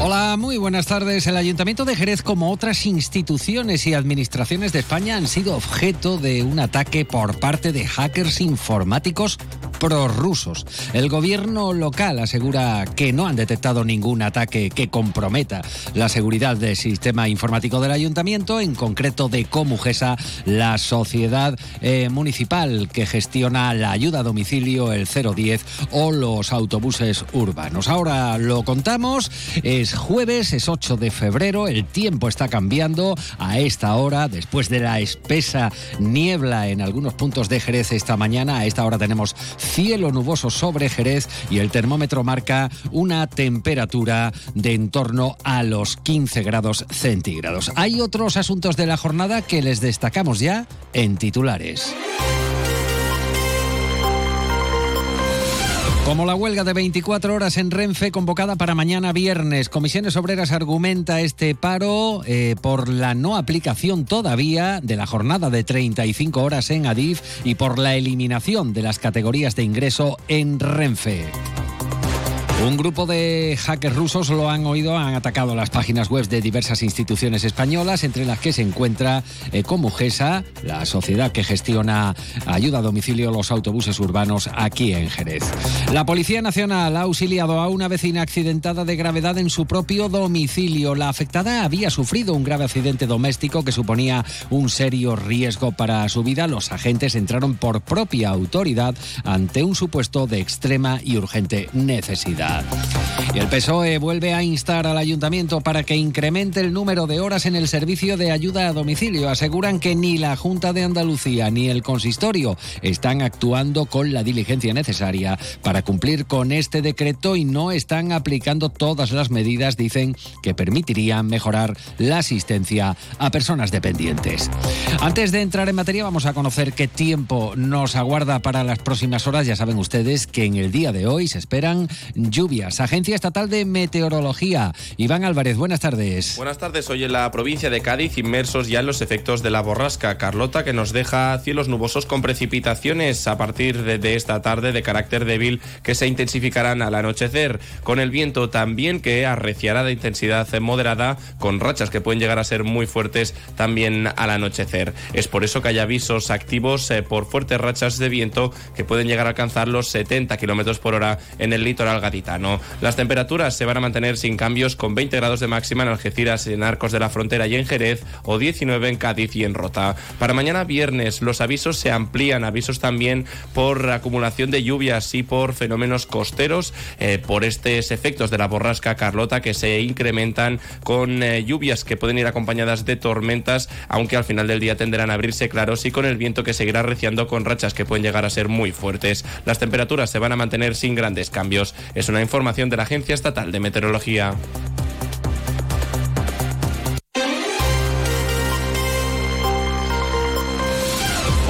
Hola, muy buenas tardes. El Ayuntamiento de Jerez, como otras instituciones y administraciones de España, han sido objeto de un ataque por parte de hackers informáticos prorrusos. El gobierno local asegura que no han detectado ningún ataque que comprometa la seguridad del sistema informático del ayuntamiento, en concreto de Comugesa, la sociedad eh, municipal que gestiona la ayuda a domicilio, el 010 o los autobuses urbanos. Ahora lo contamos, es jueves, es 8 de febrero, el tiempo está cambiando a esta hora, después de la espesa niebla en algunos puntos de Jerez esta mañana, a esta hora tenemos cielo nuboso sobre Jerez y el termómetro marca una temperatura de en torno a los 15 grados centígrados. Hay otros asuntos de la jornada que les destacamos ya en titulares. Como la huelga de 24 horas en Renfe convocada para mañana viernes, Comisiones Obreras argumenta este paro eh, por la no aplicación todavía de la jornada de 35 horas en Adif y por la eliminación de las categorías de ingreso en Renfe. Un grupo de hackers rusos lo han oído, han atacado las páginas web de diversas instituciones españolas, entre las que se encuentra eh, Comugesa, la sociedad que gestiona ayuda a domicilio los autobuses urbanos aquí en Jerez. La Policía Nacional ha auxiliado a una vecina accidentada de gravedad en su propio domicilio. La afectada había sufrido un grave accidente doméstico que suponía un serio riesgo para su vida. Los agentes entraron por propia autoridad ante un supuesto de extrema y urgente necesidad. Y el PSOE vuelve a instar al ayuntamiento para que incremente el número de horas en el servicio de ayuda a domicilio. Aseguran que ni la Junta de Andalucía ni el consistorio están actuando con la diligencia necesaria para cumplir con este decreto y no están aplicando todas las medidas, dicen, que permitirían mejorar la asistencia a personas dependientes. Antes de entrar en materia, vamos a conocer qué tiempo nos aguarda para las próximas horas. Ya saben ustedes que en el día de hoy se esperan. Agencia Estatal de Meteorología. Iván Álvarez, buenas tardes. Buenas tardes. Hoy en la provincia de Cádiz, inmersos ya en los efectos de la borrasca Carlota, que nos deja cielos nubosos con precipitaciones a partir de, de esta tarde de carácter débil que se intensificarán al anochecer, con el viento también que arreciará de intensidad moderada, con rachas que pueden llegar a ser muy fuertes también al anochecer. Es por eso que hay avisos activos eh, por fuertes rachas de viento que pueden llegar a alcanzar los 70 kilómetros por hora en el litoral gaditano. Las temperaturas se van a mantener sin cambios con 20 grados de máxima en Algeciras, en Arcos de la Frontera y en Jerez o 19 en Cádiz y en Rota. Para mañana viernes los avisos se amplían, avisos también por acumulación de lluvias y por fenómenos costeros, eh, por estos efectos de la borrasca Carlota que se incrementan con eh, lluvias que pueden ir acompañadas de tormentas, aunque al final del día tenderán a abrirse claros y con el viento que seguirá reciando con rachas que pueden llegar a ser muy fuertes. Las temperaturas se van a mantener sin grandes cambios. Es una información de la Agencia Estatal de Meteorología.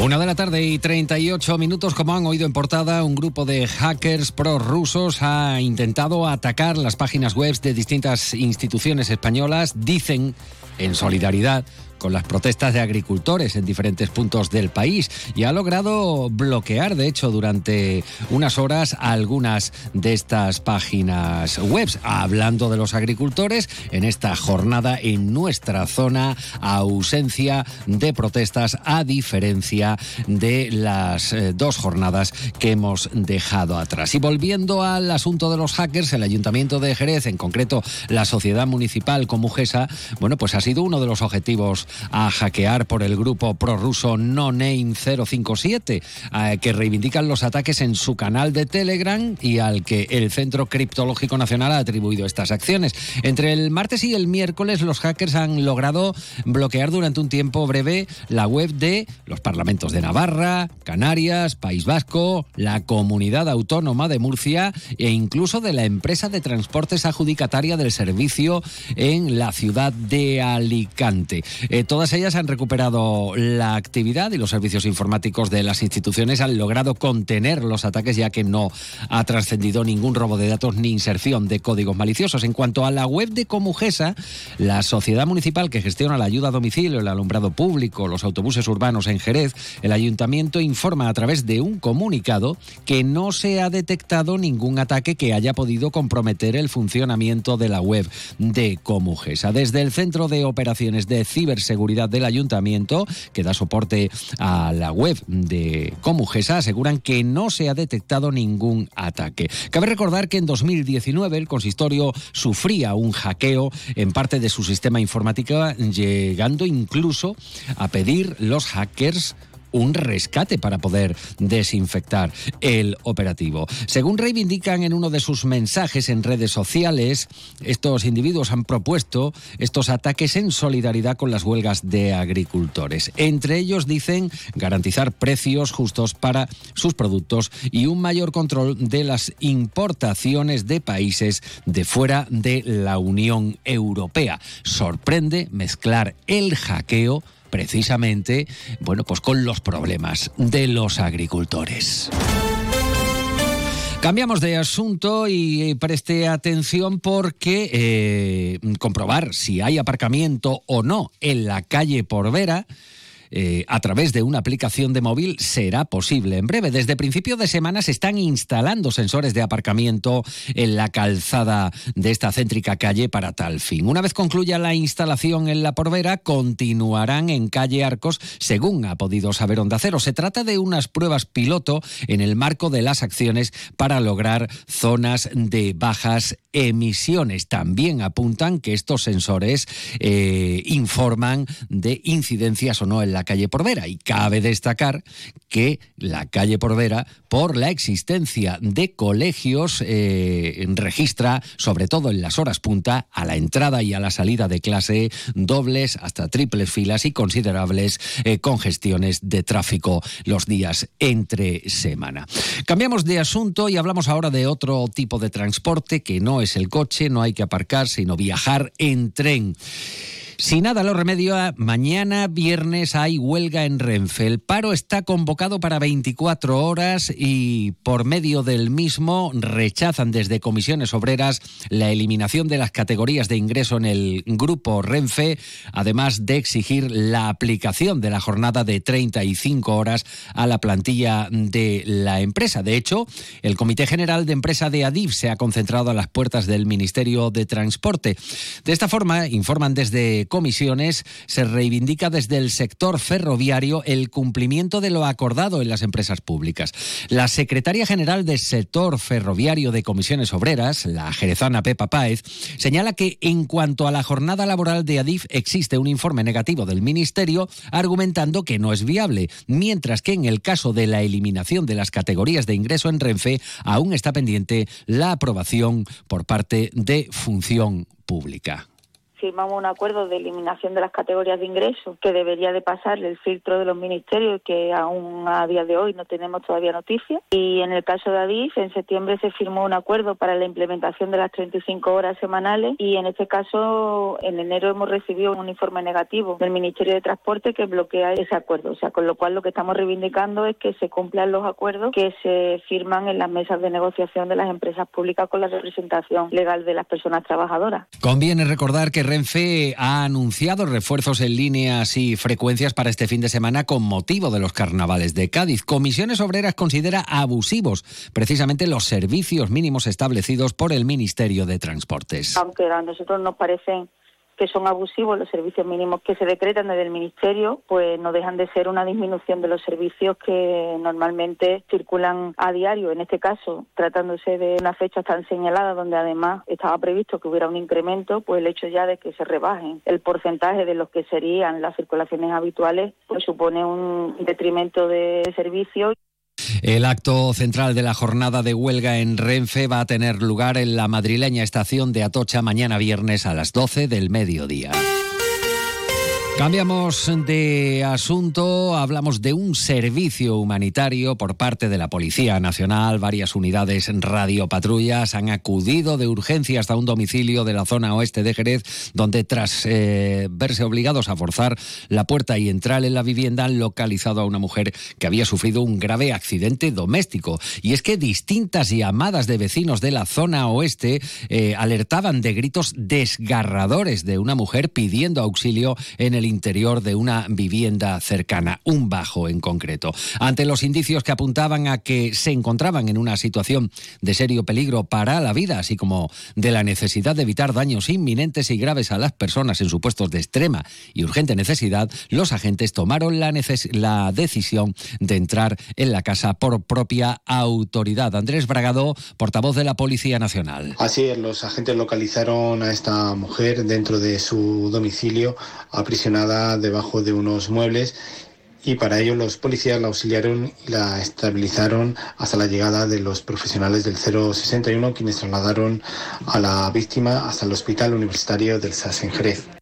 Una de la tarde y 38 minutos, como han oído en portada, un grupo de hackers prorrusos ha intentado atacar las páginas web de distintas instituciones españolas. Dicen, en solidaridad, con las protestas de agricultores en diferentes puntos del país y ha logrado bloquear, de hecho, durante unas horas algunas de estas páginas web. Hablando de los agricultores, en esta jornada en nuestra zona, ausencia de protestas a diferencia de las eh, dos jornadas que hemos dejado atrás. Y volviendo al asunto de los hackers, el Ayuntamiento de Jerez, en concreto la Sociedad Municipal Comugesa, bueno, pues ha sido uno de los objetivos a hackear por el grupo prorruso No Name 057, eh, que reivindican los ataques en su canal de Telegram y al que el Centro Criptológico Nacional ha atribuido estas acciones. Entre el martes y el miércoles, los hackers han logrado bloquear durante un tiempo breve la web de los parlamentos de Navarra, Canarias, País Vasco, la Comunidad Autónoma de Murcia e incluso de la empresa de transportes adjudicataria del servicio en la ciudad de Alicante. Todas ellas han recuperado la actividad y los servicios informáticos de las instituciones han logrado contener los ataques ya que no ha trascendido ningún robo de datos ni inserción de códigos maliciosos. En cuanto a la web de Comujesa, la sociedad municipal que gestiona la ayuda a domicilio, el alumbrado público, los autobuses urbanos en Jerez, el ayuntamiento informa a través de un comunicado que no se ha detectado ningún ataque que haya podido comprometer el funcionamiento de la web de Comujesa. Desde el Centro de Operaciones de Ciberseguridad del Ayuntamiento, que da soporte a la web de Comujesa, aseguran que no se ha detectado ningún ataque. Cabe recordar que en 2019 el consistorio sufría un hackeo en parte de su sistema informático, llegando incluso a pedir los hackers un rescate para poder desinfectar el operativo. Según reivindican en uno de sus mensajes en redes sociales, estos individuos han propuesto estos ataques en solidaridad con las huelgas de agricultores. Entre ellos dicen garantizar precios justos para sus productos y un mayor control de las importaciones de países de fuera de la Unión Europea. Sorprende mezclar el hackeo precisamente, bueno, pues con los problemas de los agricultores. Cambiamos de asunto y preste atención porque eh, comprobar si hay aparcamiento o no en la calle Porvera eh, a través de una aplicación de móvil será posible en breve. Desde principio de semana se están instalando sensores de aparcamiento en la calzada de esta céntrica calle para tal fin. Una vez concluya la instalación en la Porvera, continuarán en calle Arcos, según ha podido saber Onda Cero. Se trata de unas pruebas piloto en el marco de las acciones para lograr zonas de bajas emisiones. También apuntan que estos sensores eh, informan de incidencias o no en la calle Porvera. Y cabe destacar que la calle Porvera, por la existencia de colegios, eh, registra, sobre todo en las horas punta, a la entrada y a la salida de clase, dobles hasta triples filas y considerables eh, congestiones de tráfico los días entre semana. Cambiamos de asunto y hablamos ahora de otro tipo de transporte que no es el coche, no hay que aparcar, sino viajar en tren. Si nada lo remedio, mañana viernes hay huelga en Renfe. El paro está convocado para 24 horas y por medio del mismo rechazan desde comisiones obreras la eliminación de las categorías de ingreso en el grupo Renfe, además de exigir la aplicación de la jornada de 35 horas a la plantilla de la empresa. De hecho, el Comité General de Empresa de Adif se ha concentrado a las puertas del Ministerio de Transporte. De esta forma, informan desde comisiones se reivindica desde el sector ferroviario el cumplimiento de lo acordado en las empresas públicas. La secretaria general del sector ferroviario de comisiones obreras, la jerezana Pepa Páez, señala que en cuanto a la jornada laboral de Adif existe un informe negativo del Ministerio argumentando que no es viable, mientras que en el caso de la eliminación de las categorías de ingreso en Renfe aún está pendiente la aprobación por parte de Función Pública firmamos un acuerdo de eliminación de las categorías de ingreso que debería de pasar el filtro de los ministerios que aún a día de hoy no tenemos todavía noticias. Y en el caso de Adif, en septiembre se firmó un acuerdo para la implementación de las 35 horas semanales y en este caso en enero hemos recibido un informe negativo del Ministerio de Transporte que bloquea ese acuerdo. O sea, con lo cual lo que estamos reivindicando es que se cumplan los acuerdos que se firman en las mesas de negociación de las empresas públicas con la representación legal de las personas trabajadoras. Conviene recordar que Renfe ha anunciado refuerzos en líneas y frecuencias para este fin de semana con motivo de los carnavales de Cádiz. Comisiones Obreras considera abusivos precisamente los servicios mínimos establecidos por el Ministerio de Transportes. Aunque a nosotros nos parecen que son abusivos los servicios mínimos que se decretan desde el Ministerio, pues no dejan de ser una disminución de los servicios que normalmente circulan a diario. En este caso, tratándose de una fecha tan señalada donde además estaba previsto que hubiera un incremento, pues el hecho ya de que se rebajen el porcentaje de los que serían las circulaciones habituales, pues supone un detrimento de servicios. El acto central de la jornada de huelga en Renfe va a tener lugar en la madrileña estación de Atocha mañana viernes a las 12 del mediodía. Cambiamos de asunto, hablamos de un servicio humanitario por parte de la Policía Nacional. Varias unidades radiopatrullas han acudido de urgencia hasta un domicilio de la zona oeste de Jerez, donde tras eh, verse obligados a forzar la puerta y entrar en la vivienda han localizado a una mujer que había sufrido un grave accidente doméstico. Y es que distintas llamadas de vecinos de la zona oeste eh, alertaban de gritos desgarradores de una mujer pidiendo auxilio en el interior de una vivienda cercana, un bajo en concreto. Ante los indicios que apuntaban a que se encontraban en una situación de serio peligro para la vida, así como de la necesidad de evitar daños inminentes y graves a las personas en supuestos de extrema y urgente necesidad, los agentes tomaron la, decisión de entrar en la casa por propia autoridad. Andrés Bragado, portavoz de la Policía Nacional. Así es, los agentes localizaron a esta mujer dentro de su domicilio aprisionada debajo de unos muebles y para ello los policías la auxiliaron y la estabilizaron hasta la llegada de los profesionales del 061 quienes trasladaron a la víctima hasta el Hospital Universitario del SAS en Jerez.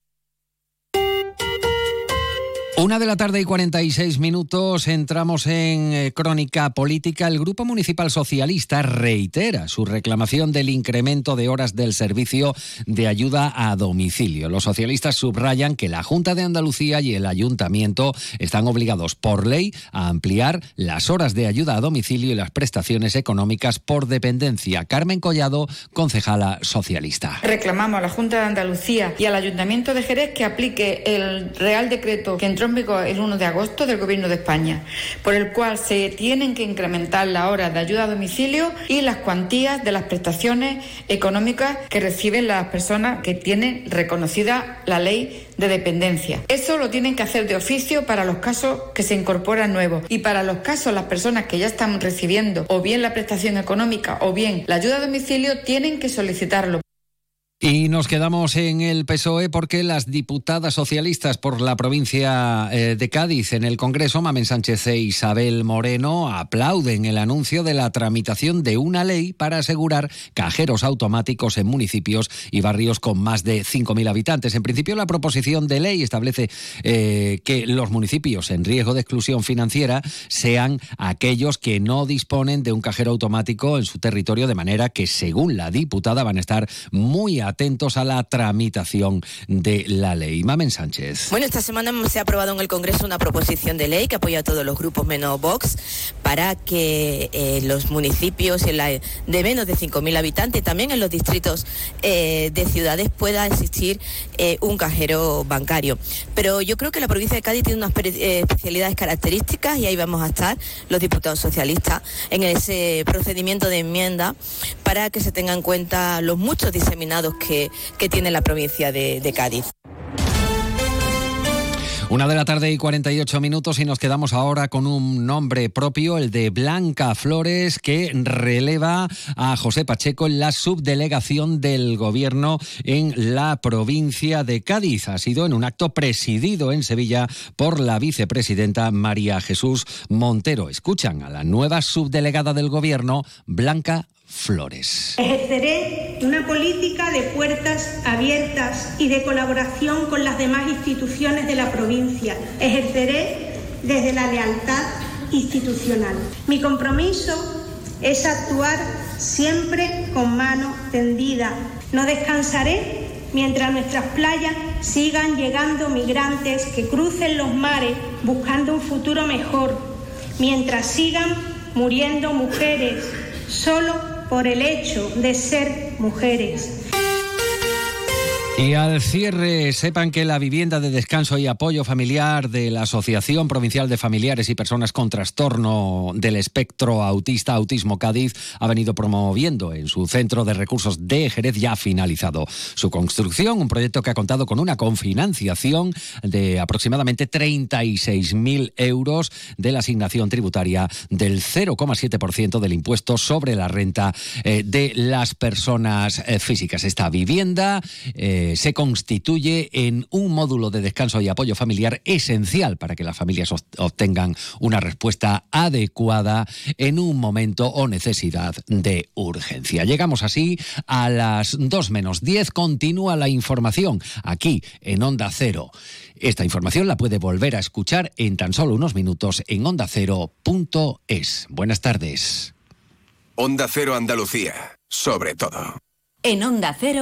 Una de la tarde y 46 minutos entramos en eh, crónica política. El Grupo Municipal Socialista reitera su reclamación del incremento de horas del servicio de ayuda a domicilio. Los socialistas subrayan que la Junta de Andalucía y el Ayuntamiento están obligados por ley a ampliar las horas de ayuda a domicilio y las prestaciones económicas por dependencia. Carmen Collado, concejala socialista. Reclamamos a la Junta de Andalucía y al Ayuntamiento de Jerez que aplique el Real Decreto que entró el 1 de agosto del Gobierno de España, por el cual se tienen que incrementar las horas de ayuda a domicilio y las cuantías de las prestaciones económicas que reciben las personas que tienen reconocida la ley de dependencia. Eso lo tienen que hacer de oficio para los casos que se incorporan nuevos y para los casos las personas que ya están recibiendo o bien la prestación económica o bien la ayuda a domicilio tienen que solicitarlo. Y nos quedamos en el PSOE porque las diputadas socialistas por la provincia eh, de Cádiz en el Congreso, Mamen Sánchez e Isabel Moreno, aplauden el anuncio de la tramitación de una ley para asegurar cajeros automáticos en municipios y barrios con más de 5.000 habitantes. En principio, la proposición de ley establece eh, que los municipios en riesgo de exclusión financiera sean aquellos que no disponen de un cajero automático en su territorio, de manera que, según la diputada, van a estar muy atentos a la tramitación de la ley. Mamen Sánchez. Bueno, esta semana se ha aprobado en el Congreso una proposición de ley que apoya a todos los grupos menos Vox para que eh, los municipios de menos de 5.000 habitantes también en los distritos eh, de ciudades pueda existir eh, un cajero bancario. Pero yo creo que la provincia de Cádiz tiene unas especialidades características y ahí vamos a estar los diputados socialistas en ese procedimiento de enmienda para que se tengan en cuenta los muchos diseminados que, tiene la provincia de, de Cádiz. Una de la tarde y 48 minutos y nos quedamos ahora con un nombre propio, el de Blanca Flores, que releva a José Pacheco en la subdelegación del gobierno en la provincia de Cádiz. Ha sido en un acto presidido en Sevilla por la vicepresidenta María Jesús Montero. Escuchan a la nueva subdelegada del gobierno, Blanca Flores. Ejerceré una política de puertas abiertas y de colaboración con las demás instituciones de la provincia. Ejerceré desde la lealtad institucional. Mi compromiso es actuar siempre con mano tendida. No descansaré mientras nuestras playas sigan llegando migrantes que crucen los mares buscando un futuro mejor, mientras sigan muriendo mujeres solo por el hecho de ser mujeres. Y al cierre, sepan que la vivienda de descanso y apoyo familiar de la Asociación Provincial de Familiares y Personas con Trastorno del Espectro Autista Autismo Cádiz ha venido promoviendo en su centro de recursos de Jerez ya finalizado su construcción, un proyecto que ha contado con una confinanciación de aproximadamente 36.000 euros de la asignación tributaria del 0,7% del impuesto sobre la renta eh, de las personas eh, físicas. Esta vivienda eh, eh, se constituye en un módulo de descanso y apoyo familiar esencial para que las familias obtengan una respuesta adecuada en un momento o necesidad de urgencia. Llegamos así a las 2 menos 10. Continúa la información aquí en Onda Cero. Esta información la puede volver a escuchar en tan solo unos minutos en ondacero.es. Buenas tardes. Onda Cero Andalucía, sobre todo. En Onda Cero.